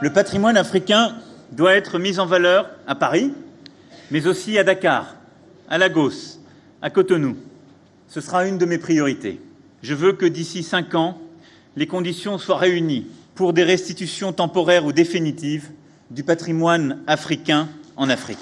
Le patrimoine africain doit être mis en valeur à Paris, mais aussi à Dakar, à Lagos, à Cotonou. Ce sera une de mes priorités. Je veux que d'ici cinq ans, les conditions soient réunies pour des restitutions temporaires ou définitives du patrimoine africain en Afrique.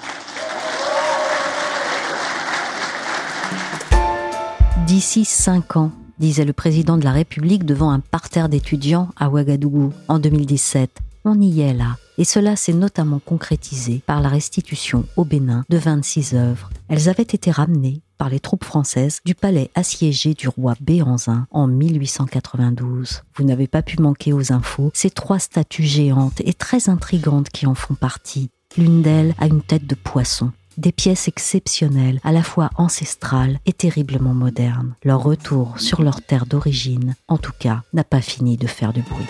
D'ici cinq ans, disait le président de la République devant un parterre d'étudiants à Ouagadougou en 2017 on y est là. Et cela s'est notamment concrétisé par la restitution au Bénin de 26 œuvres. Elles avaient été ramenées par les troupes françaises du palais assiégé du roi Béanzin en 1892. Vous n'avez pas pu manquer aux infos ces trois statues géantes et très intrigantes qui en font partie. L'une d'elles a une tête de poisson. Des pièces exceptionnelles, à la fois ancestrales et terriblement modernes. Leur retour sur leur terre d'origine, en tout cas, n'a pas fini de faire du bruit.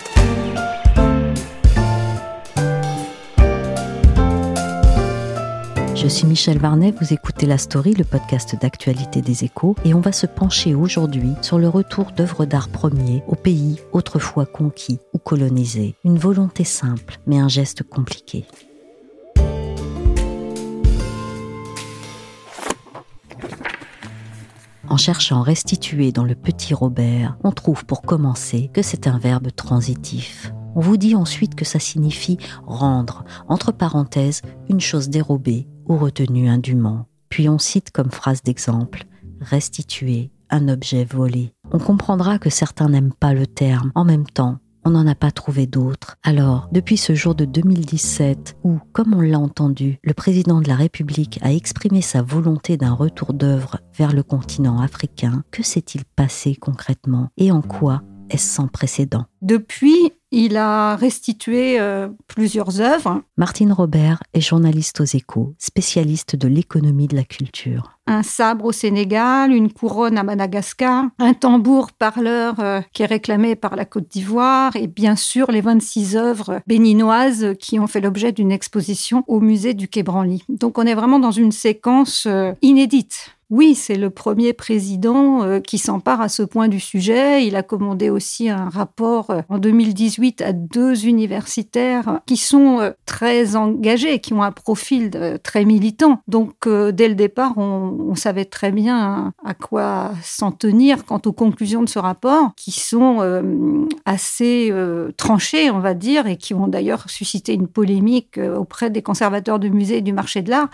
Je suis Michel Varnet, vous écoutez La Story, le podcast d'actualité des échos, et on va se pencher aujourd'hui sur le retour d'œuvres d'art premiers au pays autrefois conquis ou colonisés. Une volonté simple, mais un geste compliqué. En cherchant restituer dans le petit Robert, on trouve pour commencer que c'est un verbe transitif. On vous dit ensuite que ça signifie rendre, entre parenthèses, une chose dérobée ou retenue indûment. Puis on cite comme phrase d'exemple restituer un objet volé. On comprendra que certains n'aiment pas le terme. En même temps, on n'en a pas trouvé d'autres. Alors, depuis ce jour de 2017, où, comme on l'a entendu, le président de la République a exprimé sa volonté d'un retour d'œuvre vers le continent africain, que s'est-il passé concrètement? Et en quoi est-ce sans précédent? Depuis, il a restitué euh, plusieurs œuvres. Martine Robert est journaliste aux échos, spécialiste de l'économie de la culture. Un sabre au Sénégal, une couronne à Madagascar, un tambour parleur euh, qui est réclamé par la Côte d'Ivoire et bien sûr les 26 œuvres béninoises qui ont fait l'objet d'une exposition au musée du Quai Branly. Donc on est vraiment dans une séquence euh, inédite. Oui, c'est le premier président euh, qui s'empare à ce point du sujet. Il a commandé aussi un rapport euh, en 2018 à deux universitaires qui sont euh, très engagés, qui ont un profil très militant. Donc, dès le départ, on, savait très bien à quoi s'en tenir quant aux conclusions de ce rapport, qui sont assez tranchées, on va dire, et qui ont d'ailleurs suscité une polémique auprès des conservateurs du musée et du marché de l'art,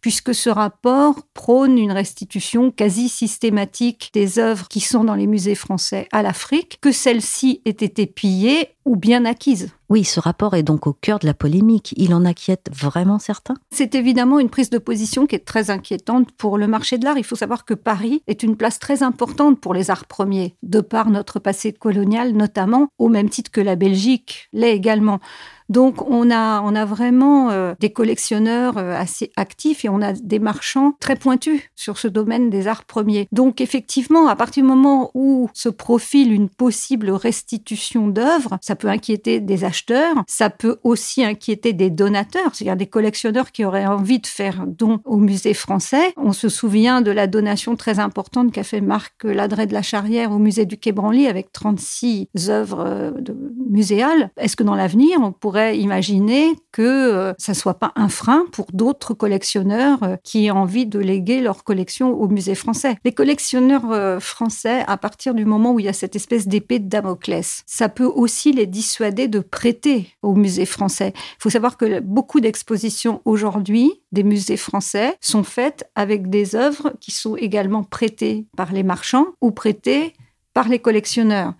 puisque ce rapport prône une restriction quasi systématique des œuvres qui sont dans les musées français à l'Afrique, que celles-ci aient été pillées ou bien acquises. Oui, ce rapport est donc au cœur de la polémique. Il en inquiète vraiment certains? C'est évidemment une prise de position qui est très inquiétante pour le marché de l'art. Il faut savoir que Paris est une place très importante pour les arts premiers, de par notre passé colonial notamment, au même titre que la Belgique l'est également. Donc on a, on a vraiment euh, des collectionneurs euh, assez actifs et on a des marchands très pointus sur ce domaine des arts premiers. Donc effectivement, à partir du moment où se profile une possible restitution d'œuvres, ça peut inquiéter des acheteurs, ça peut aussi inquiéter des donateurs, c'est-à-dire des collectionneurs qui auraient envie de faire don au musée français. On se souvient de la donation très importante qu'a fait Marc Ladret de la Charrière au musée du Quai Branly avec 36 œuvres euh, muséales. Est-ce que dans l'avenir, on pourrait imaginer que euh, ça soit pas un frein pour d'autres collectionneurs euh, qui ont envie de léguer leur collection au musée français. Les collectionneurs euh, français, à partir du moment où il y a cette espèce d'épée de Damoclès, ça peut aussi les dissuader de prêter au musée français. Il faut savoir que beaucoup d'expositions aujourd'hui des musées français sont faites avec des œuvres qui sont également prêtées par les marchands ou prêtées par les collectionneurs.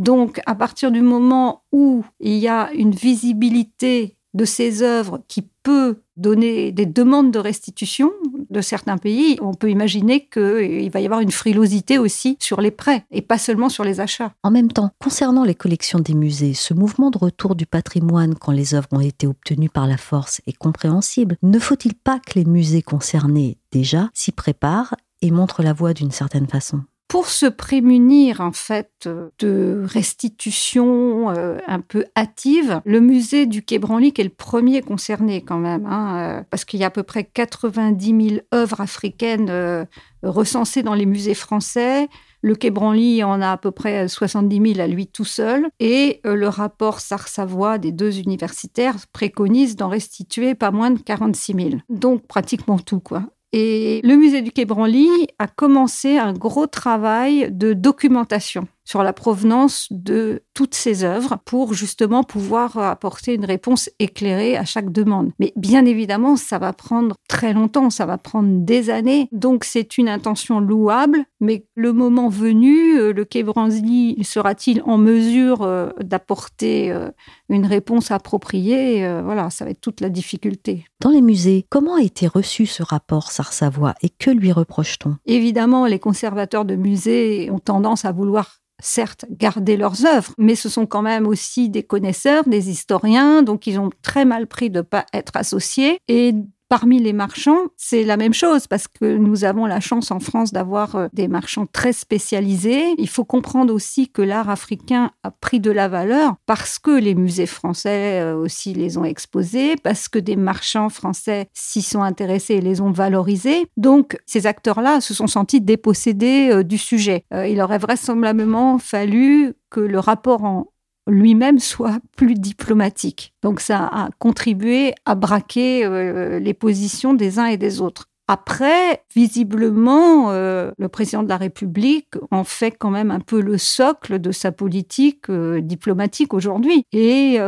Donc, à partir du moment où il y a une visibilité de ces œuvres qui peut donner des demandes de restitution de certains pays, on peut imaginer qu'il va y avoir une frilosité aussi sur les prêts et pas seulement sur les achats. En même temps, concernant les collections des musées, ce mouvement de retour du patrimoine quand les œuvres ont été obtenues par la force est compréhensible. Ne faut-il pas que les musées concernés déjà s'y préparent et montrent la voie d'une certaine façon? Pour se prémunir en fait de restitution euh, un peu hâtive, le musée du Quai Branly qui est le premier concerné quand même, hein, euh, parce qu'il y a à peu près 90 000 œuvres africaines euh, recensées dans les musées français. Le Quai Branly en a à peu près 70 000 à lui tout seul. Et le rapport Sars-Savoie des deux universitaires préconise d'en restituer pas moins de 46 000. Donc pratiquement tout, quoi. Et le musée du Quai Branly a commencé un gros travail de documentation sur la provenance de toutes ces œuvres pour justement pouvoir apporter une réponse éclairée à chaque demande. Mais bien évidemment, ça va prendre très longtemps, ça va prendre des années. Donc c'est une intention louable, mais le moment venu, euh, le Quai Branly sera-t-il en mesure euh, d'apporter euh, une réponse appropriée Voilà, ça va être toute la difficulté. Dans les musées, comment a été reçu ce rapport Sars-Savoie et que lui reproche-t-on? Évidemment, les conservateurs de musées ont tendance à vouloir certes garder leurs œuvres, mais ce sont quand même aussi des connaisseurs, des historiens, donc ils ont très mal pris de ne pas être associés. Et Parmi les marchands, c'est la même chose parce que nous avons la chance en France d'avoir euh, des marchands très spécialisés. Il faut comprendre aussi que l'art africain a pris de la valeur parce que les musées français euh, aussi les ont exposés, parce que des marchands français s'y sont intéressés et les ont valorisés. Donc, ces acteurs-là se sont sentis dépossédés euh, du sujet. Il aurait vraisemblablement fallu que le rapport en, lui-même soit plus diplomatique. Donc ça a contribué à braquer euh, les positions des uns et des autres. Après, visiblement, euh, le président de la République en fait quand même un peu le socle de sa politique euh, diplomatique aujourd'hui et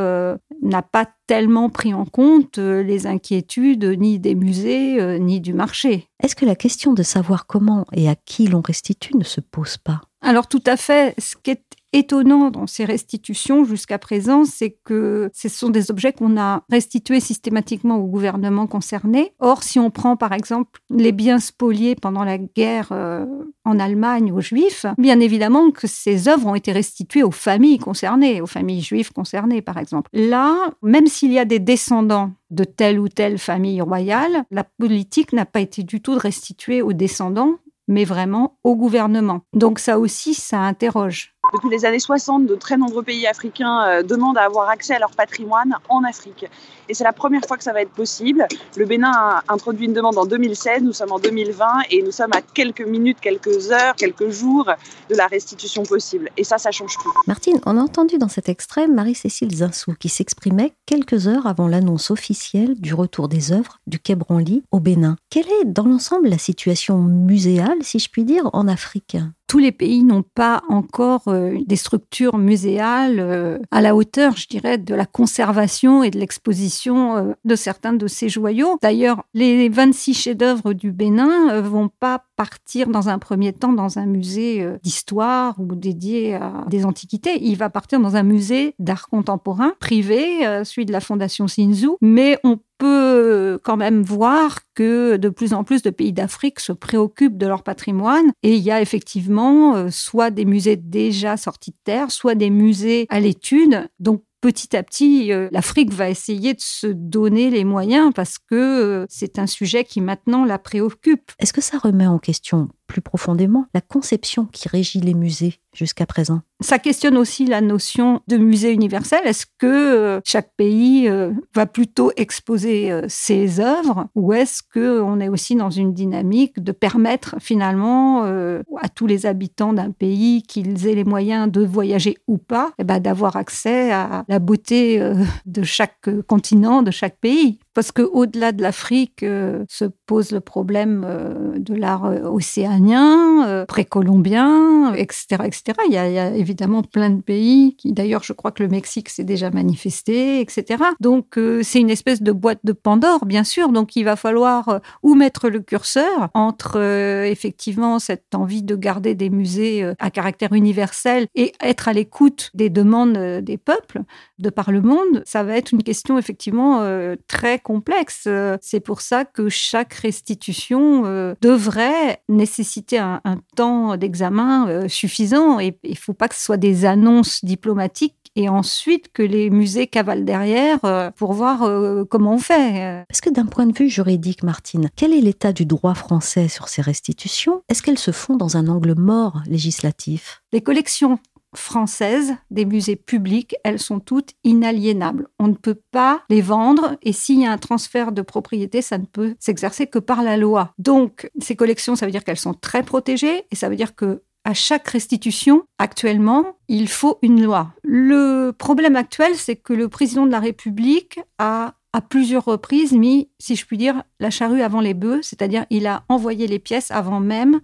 n'a pas tellement pris en compte les inquiétudes ni des musées ni du marché. Est-ce que la question de savoir comment et à qui l'on restitue ne se pose pas? Alors tout à fait. Ce qui est étonnant dans ces restitutions jusqu'à présent, c'est que ce sont des objets qu'on a restitués systématiquement au gouvernement concerné. Or, si on prend par exemple les biens spoliés pendant la guerre euh, en Allemagne aux Juifs, bien évidemment que ces œuvres ont été restituées aux familles concernées, aux familles juives concernées par exemple. Là, même s'il y a des descendants de telle ou telle famille royale, la politique n'a pas été du tout de restituer aux descendants, mais vraiment au gouvernement. Donc ça aussi, ça interroge. Depuis les années 60, de très nombreux pays africains euh, demandent à avoir accès à leur patrimoine en Afrique. Et c'est la première fois que ça va être possible. Le Bénin a introduit une demande en 2016, nous sommes en 2020 et nous sommes à quelques minutes, quelques heures, quelques jours de la restitution possible. Et ça, ça change tout. Martine, on a entendu dans cet extrait Marie-Cécile Zinsou qui s'exprimait quelques heures avant l'annonce officielle du retour des œuvres du Quai Branly au Bénin. Quelle est dans l'ensemble la situation muséale, si je puis dire, en Afrique? Tous les pays n'ont pas encore euh, des structures muséales euh, à la hauteur, je dirais, de la conservation et de l'exposition euh, de certains de ces joyaux. D'ailleurs, les 26 chefs-d'œuvre du Bénin vont pas partir dans un premier temps dans un musée d'histoire ou dédié à des antiquités. Il va partir dans un musée d'art contemporain privé, celui de la Fondation Sinzu. Mais on peut quand même voir que de plus en plus de pays d'Afrique se préoccupent de leur patrimoine et il y a effectivement euh, soit des musées déjà sortis de terre, soit des musées à l'étude. Donc petit à petit, euh, l'Afrique va essayer de se donner les moyens parce que euh, c'est un sujet qui maintenant la préoccupe. Est-ce que ça remet en question plus profondément la conception qui régit les musées jusqu'à présent Ça questionne aussi la notion de musée universel. Est-ce que euh, chaque pays euh, va plutôt exposer euh, ses œuvres ou est-ce qu'on est aussi dans une dynamique de permettre finalement à tous les habitants d'un pays qu'ils aient les moyens de voyager ou pas, eh ben, d'avoir accès à la beauté de chaque continent, de chaque pays? Parce qu'au-delà de l'Afrique euh, se pose le problème euh, de l'art euh, océanien, précolombien, etc., etc. Il y, a, il y, a, évidemment plein de pays qui, d'ailleurs, je crois que le Mexique s'est déjà manifesté, etc. Donc, c'est une espèce de boîte de Pandore, bien sûr. Donc, il va falloir où mettre le curseur entre effectivement cette envie de garder des musées à caractère universel et être à l'écoute des demandes des peuples de par le monde. Ça va être une question effectivement très complexe. C'est pour ça que chaque restitution euh, devrait nécessiter un, temps d'examen euh, suffisant et il ne faut pas que ce soit des annonces diplomatiques et ensuite que les musées cavalent derrière euh, pour voir comment on fait. Est-ce que d'un point de vue juridique, Martine, quel est l'état du droit français sur ces restitutions? Est-ce qu'elles se font dans un angle mort législatif? Les collections françaises des musées publics, elles sont toutes inaliénables. On ne peut pas les vendre et s'il y a un transfert de propriété, ça ne peut s'exercer que par la loi. Donc, ces collections, ça veut dire qu'elles sont très protégées et ça veut dire que à chaque restitution, actuellement, il faut une loi. Le problème actuel, c'est que le président de la République a à plusieurs reprises mis, si je puis dire, la charrue avant les bœufs, c'est-à-dire il a envoyé les pièces avant même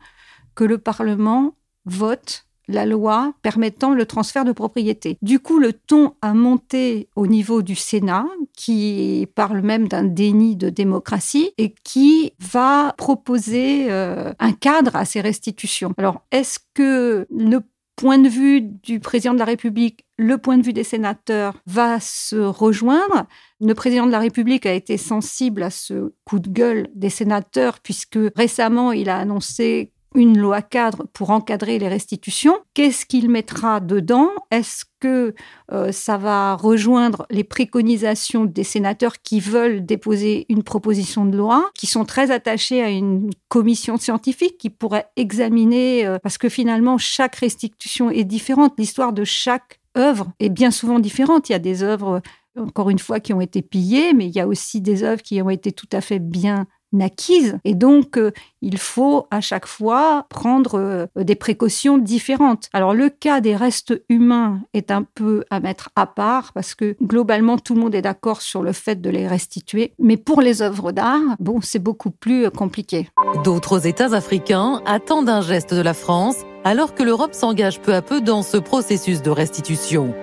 que le Parlement vote la loi permettant le transfert de propriété. Du coup, le ton a monté au niveau du Sénat, qui parle même d'un déni de démocratie et qui va proposer euh, un cadre à ces restitutions. Alors, est-ce que le point de vue du président de la République, le point de vue des sénateurs va se rejoindre? Le président de la République a été sensible à ce coup de gueule des sénateurs puisque récemment il a annoncé une loi cadre pour encadrer les restitutions. Qu'est-ce qu'il mettra dedans? Est-ce que euh, ça va rejoindre les préconisations des sénateurs qui veulent déposer une proposition de loi, qui sont très attachés à une commission scientifique qui pourrait examiner, euh, parce que finalement, chaque restitution est différente. L'histoire de chaque œuvre est bien souvent différente. Il y a des œuvres, encore une fois, qui ont été pillées, mais il y a aussi des œuvres qui ont été tout à fait bien acquise. Et donc, euh, il faut à chaque fois prendre euh, des précautions différentes. Alors, le cas des restes humains est un peu à mettre à part parce que globalement, tout le monde est d'accord sur le fait de les restituer. Mais pour les œuvres d'art, bon, c'est beaucoup plus euh, compliqué. D'autres États africains attendent un geste de la France alors que l'Europe s'engage peu à peu dans ce processus de restitution.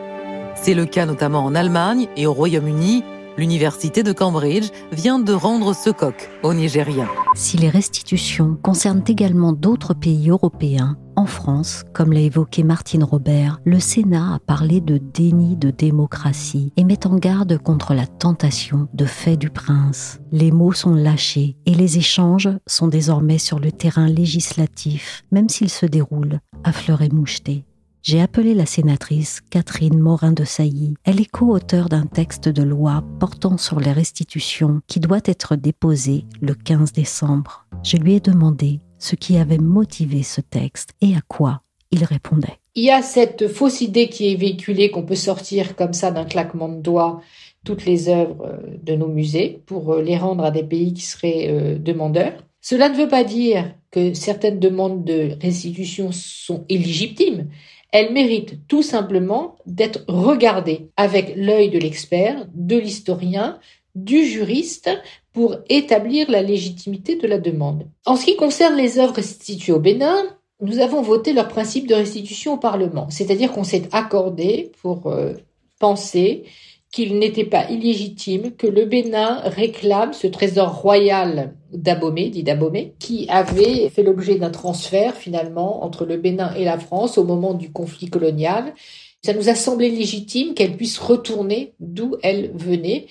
C'est le cas notamment en Allemagne et au Royaume-Uni L'université de Cambridge vient de rendre ce coq au Nigeria. Si les restitutions concernent également d'autres pays européens, en France, comme l'a évoqué Martine Robert, le Sénat a parlé de déni de démocratie et met en garde contre la tentation de fait du prince. Les mots sont lâchés et les échanges sont désormais sur le terrain législatif, même s'ils se déroulent à fleur et moucheté j'ai appelé la sénatrice Catherine Morin de Sailly. Elle est co-auteure d'un texte de loi portant sur les restitutions qui doit être déposé le 15 décembre. Je lui ai demandé ce qui avait motivé ce texte et à quoi il répondait. Il y a cette fausse idée qui est véhiculée qu'on peut sortir comme ça d'un claquement de doigts toutes les œuvres de nos musées pour les rendre à des pays qui seraient euh, demandeurs. Cela ne veut pas dire que certaines demandes de restitution sont illégitimes elle mérite tout simplement d'être regardée avec l'œil de l'expert, de l'historien, du juriste pour établir la légitimité de la demande. En ce qui concerne les œuvres restituées au Bénin, nous avons voté leur principe de restitution au Parlement, c'est-à-dire qu'on s'est accordé pour euh, penser qu'il n'était pas illégitime que le Bénin réclame ce trésor royal d'Abomey, dit d'Abomey, qui avait fait l'objet d'un transfert finalement entre le Bénin et la France au moment du conflit colonial. Ça nous a semblé légitime qu'elle puisse retourner d'où elle venait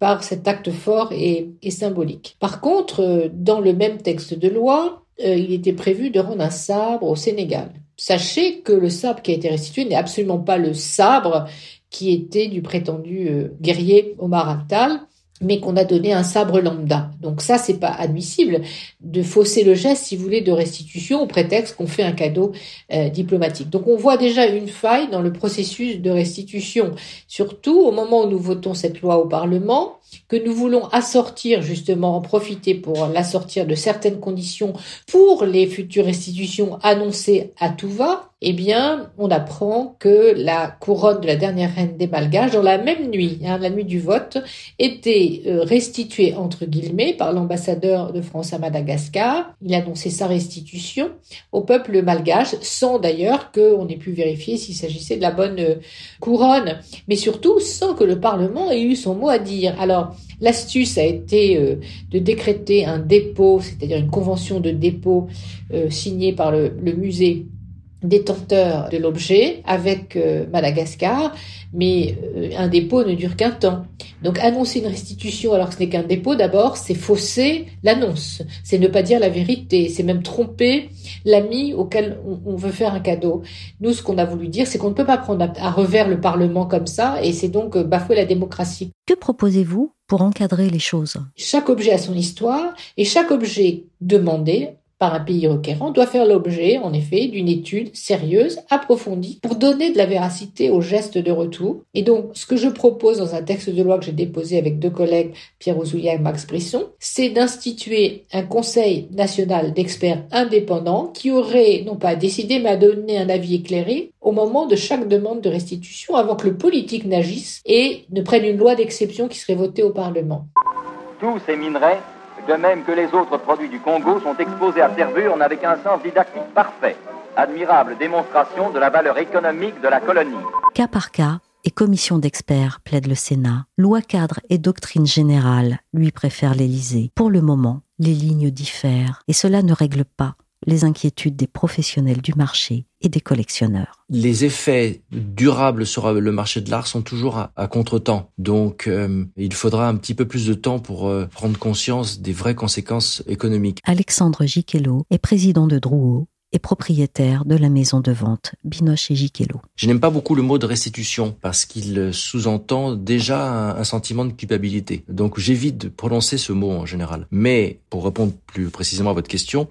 par cet acte fort et, symbolique. Par contre, dans le même texte de loi, euh, il était prévu de rendre un sabre au Sénégal. Sachez que le sabre qui a été restitué n'est absolument pas le sabre qui était du prétendu euh, guerrier Omar Abtal, mais qu'on a donné un sabre lambda. Donc ça, c'est pas admissible de fausser le geste, si vous voulez, de restitution au prétexte qu'on fait un cadeau euh, diplomatique. Donc on voit déjà une faille dans le processus de restitution, surtout au moment où nous votons cette loi au Parlement que nous voulons assortir justement, en profiter pour l'assortir de certaines conditions pour les futures restitutions annoncées à tout va, eh bien, on apprend que la couronne de la dernière reine des Malgaches, dans la même nuit, hein, la nuit du vote, était euh, restituée entre guillemets par l'ambassadeur de France à Madagascar. Il a annoncé sa restitution au peuple malgache, sans d'ailleurs qu'on ait pu vérifier s'il s'agissait de la bonne euh, couronne, mais surtout sans que le Parlement ait eu son mot à dire. Alors, l'astuce a été euh, de décréter un dépôt, c'est-à-dire une convention de dépôt signée par le musée détenteur de l'objet avec euh, Madagascar, mais euh, un dépôt ne dure qu'un temps. Donc annoncer une restitution alors que ce n'est qu'un dépôt, d'abord, c'est fausser l'annonce, c'est ne pas dire la vérité, c'est même tromper l'ami auquel on, veut faire un cadeau. Nous, ce qu'on a voulu dire, c'est qu'on ne peut pas prendre à revers le Parlement comme ça, et c'est donc euh, bafouer la démocratie. Que proposez-vous pour encadrer les choses? Chaque objet a son histoire, et chaque objet demandé par un pays requérant doit faire l'objet, en effet, d'une étude sérieuse, approfondie, pour donner de la véracité au geste de retour. Et donc, ce que je propose dans un texte de loi que j'ai déposé avec deux collègues, Pierre Ouzoulia et Max Brisson, c'est d'instituer un conseil national d'experts indépendants qui aurait, non pas à décider, mais à donner un avis éclairé au moment de chaque demande de restitution avant que le politique n'agisse et ne prenne une loi d'exception qui serait votée au Parlement. Tous ces minerais de même que les autres produits du Congo sont exposés à Tervuren avec un sens didactique parfait. Admirable démonstration de la valeur économique de la colonie. Cas par cas et commission d'experts, plaide le Sénat. Loi cadre et doctrine générale, lui préfère l'Élysée. Pour le moment, les lignes diffèrent et cela ne règle pas les inquiétudes des professionnels du marché et des collectionneurs. Les effets durables sur le marché de l'art sont toujours à, à contretemps. Donc euh, il faudra un petit peu plus de temps pour euh, prendre conscience des vraies conséquences économiques. Alexandre Giquelot est président de Drouot et propriétaire de la maison de vente Binoche et Giquelot. Je n'aime pas beaucoup le mot de restitution parce qu'il sous-entend déjà un, sentiment de culpabilité. Donc j'évite de prononcer ce mot en général. Mais pour répondre plus précisément à votre question,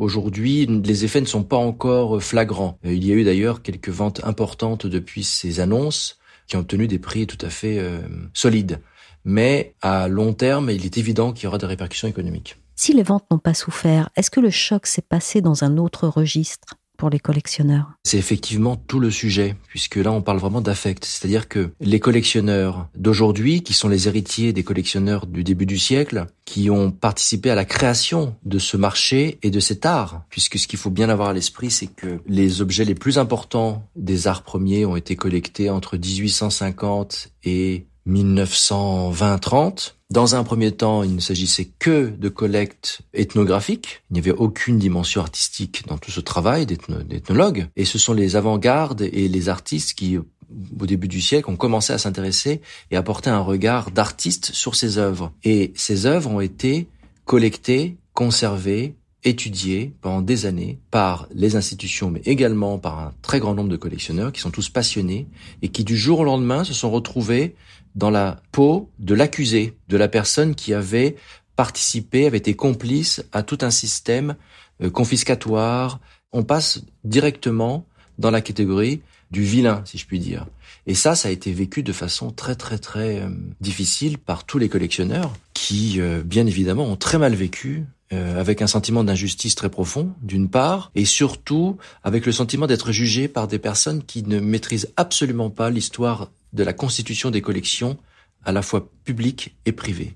Aujourd'hui, les effets ne sont pas encore flagrants. Euh, il y a eu d'ailleurs quelques ventes importantes depuis ces annonces qui ont obtenu des prix tout à fait euh, solides. Mais à long terme, il est évident qu'il y aura des répercussions économiques. Si les ventes n'ont pas souffert, est-ce que le choc s'est passé dans un autre registre? Les collectionneurs C'est effectivement tout le sujet, puisque là on parle vraiment d'affect. C'est-à-dire que les collectionneurs d'aujourd'hui, qui sont les héritiers des collectionneurs du début du siècle, qui ont participé à la création de ce marché et de cet art, puisque ce qu'il faut bien avoir à l'esprit, c'est que les objets les plus importants des arts premiers ont été collectés entre 1850 et 1920-30. Dans un premier temps, il ne s'agissait que de collectes ethnographiques. Il n'y avait aucune dimension artistique dans tout ce travail d'ethnologue. Et ce sont les avant-gardes et les artistes qui, au début du siècle, ont commencé à s'intéresser et à porter un regard d'artiste sur ces œuvres. Et ces œuvres ont été collectées, conservées, étudiées pendant des années par les institutions, mais également par un très grand nombre de collectionneurs qui sont tous passionnés et qui du jour au lendemain se sont retrouvés dans la peau de l'accusé, de la personne qui avait participé, avait été complice à tout un système euh, confiscatoire. On passe directement dans la catégorie du vilain, si je puis dire. Et ça, ça a été vécu de façon très très très euh, difficile par tous les collectionneurs qui, euh, bien évidemment, ont très mal vécu avec un sentiment d'injustice très profond, d'une part, et surtout avec le sentiment d'être jugé par des personnes qui ne maîtrisent absolument pas l'histoire de la constitution des collections à la fois publiques et privées.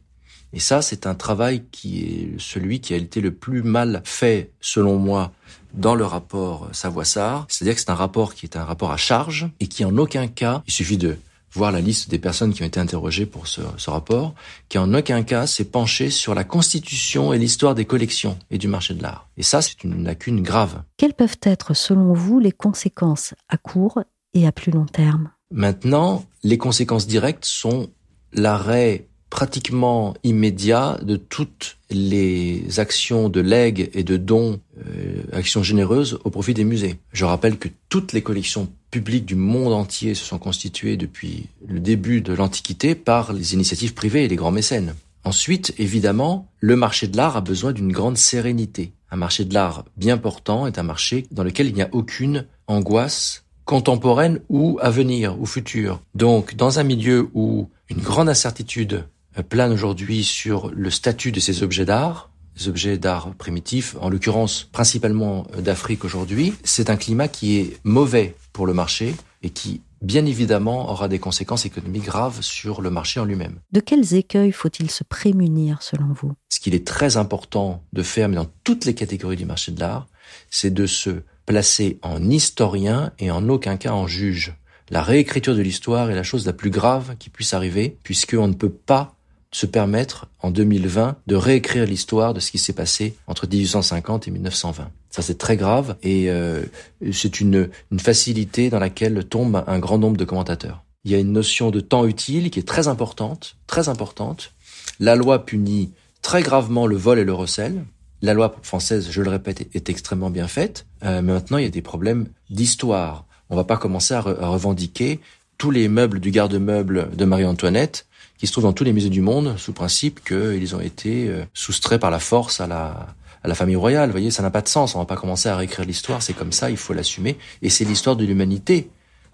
Et ça, c'est un travail qui est celui qui a été le plus mal fait, selon moi, dans le rapport Savoissard. C'est-à-dire que c'est un rapport qui est un rapport à charge et qui en aucun cas, il suffit de voir la liste des personnes qui ont été interrogées pour ce, ce rapport, qui en aucun cas s'est penché sur la constitution et l'histoire des collections et du marché de l'art. Et ça, c'est une lacune grave. Quelles peuvent être, selon vous, les conséquences à court et à plus long terme? Maintenant, les conséquences directes sont l'arrêt pratiquement immédiat de toutes les actions de legs et de dons, euh, actions généreuses au profit des musées. Je rappelle que toutes les collections publiques du monde entier se sont constituées depuis le début de l'Antiquité par les initiatives privées et les grands mécènes. Ensuite, évidemment, le marché de l'art a besoin d'une grande sérénité. Un marché de l'art bien portant est un marché dans lequel il n'y a aucune angoisse contemporaine ou à venir, ou future. Donc, dans un milieu où une grande incertitude plane aujourd'hui sur le statut de ces objets d'art, les objets d'art primitifs, en l'occurrence principalement d'Afrique aujourd'hui, c'est un climat qui est mauvais pour le marché et qui, bien évidemment, aura des conséquences économiques graves sur le marché en lui-même. De quels écueils faut-il se prémunir selon vous? Ce qu'il est très important de faire, mais dans toutes les catégories du marché de l'art, c'est de se placé en historien et en aucun cas en juge. La réécriture de l'histoire est la chose la plus grave qui puisse arriver, puisqu'on ne peut pas se permettre en 2020 de réécrire l'histoire de ce qui s'est passé entre 1850 et 1920. Ça c'est très grave et euh, c'est une, une facilité dans laquelle tombe un grand nombre de commentateurs. Il y a une notion de temps utile qui est très importante, très importante. La loi punit très gravement le vol et le recel. La loi française, je le répète, est extrêmement bien faite, euh, mais maintenant il y a des problèmes d'histoire. On va pas commencer à, revendiquer tous les meubles du garde-meuble de Marie-Antoinette qui se trouvent dans tous les musées du monde sous principe qu'ils ont été euh, soustraits par la force à la, à la famille royale. Vous voyez, ça n'a pas de sens. On va pas commencer à réécrire l'histoire. C'est comme ça, il faut l'assumer. Et c'est l'histoire de l'humanité.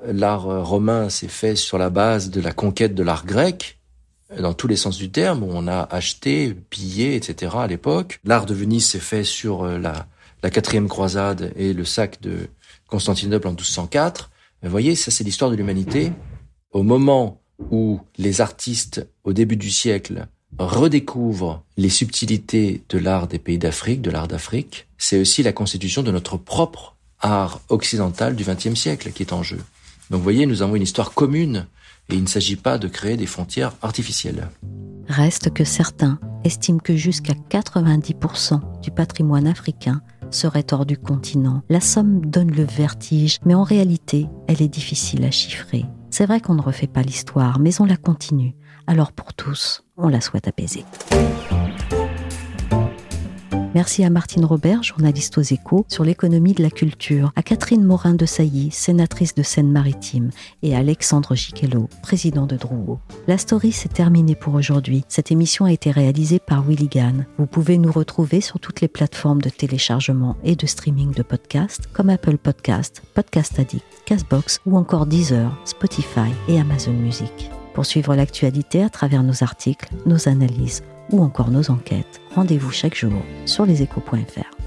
L'art euh, romain s'est fait sur la base de la conquête de l'art grec, dans tous les sens du terme. On a acheté, pillé, etc. à l'époque. L'art de Venise s'est fait sur euh, la, la quatrième croisade et le sac de Constantinople en 1204. Vous voyez, ça c'est l'histoire de l'humanité. Au moment où les artistes, au début du siècle, redécouvrent les subtilités de l'art des pays d'Afrique, de l'art d'Afrique, c'est aussi la constitution de notre propre art occidental du XXe siècle qui est en jeu. Donc vous voyez, nous avons une histoire commune et il ne s'agit pas de créer des frontières artificielles. Reste que certains estiment que jusqu'à 90% du patrimoine africain serait hors du continent. La somme donne le vertige, mais en réalité, elle est difficile à chiffrer. C'est vrai qu'on ne refait pas l'histoire, mais on la continue. Alors pour tous, on la souhaite apaisée. Merci à Martine Robert, journaliste aux échos, sur l'économie de la culture, à Catherine Morin de Sailly, sénatrice de Seine-Maritime, et à Alexandre Giquelot, président de Drouot. La story s'est terminée pour aujourd'hui. Cette émission a été réalisée par Willy Gann. Vous pouvez nous retrouver sur toutes les plateformes de téléchargement et de streaming de podcasts, comme Apple Podcast, Podcast Addict, Castbox ou encore Deezer, Spotify et Amazon Music. Pour suivre l'actualité à travers nos articles, nos analyses ou encore nos enquêtes, rendez-vous chaque jour sur leséchos.fr.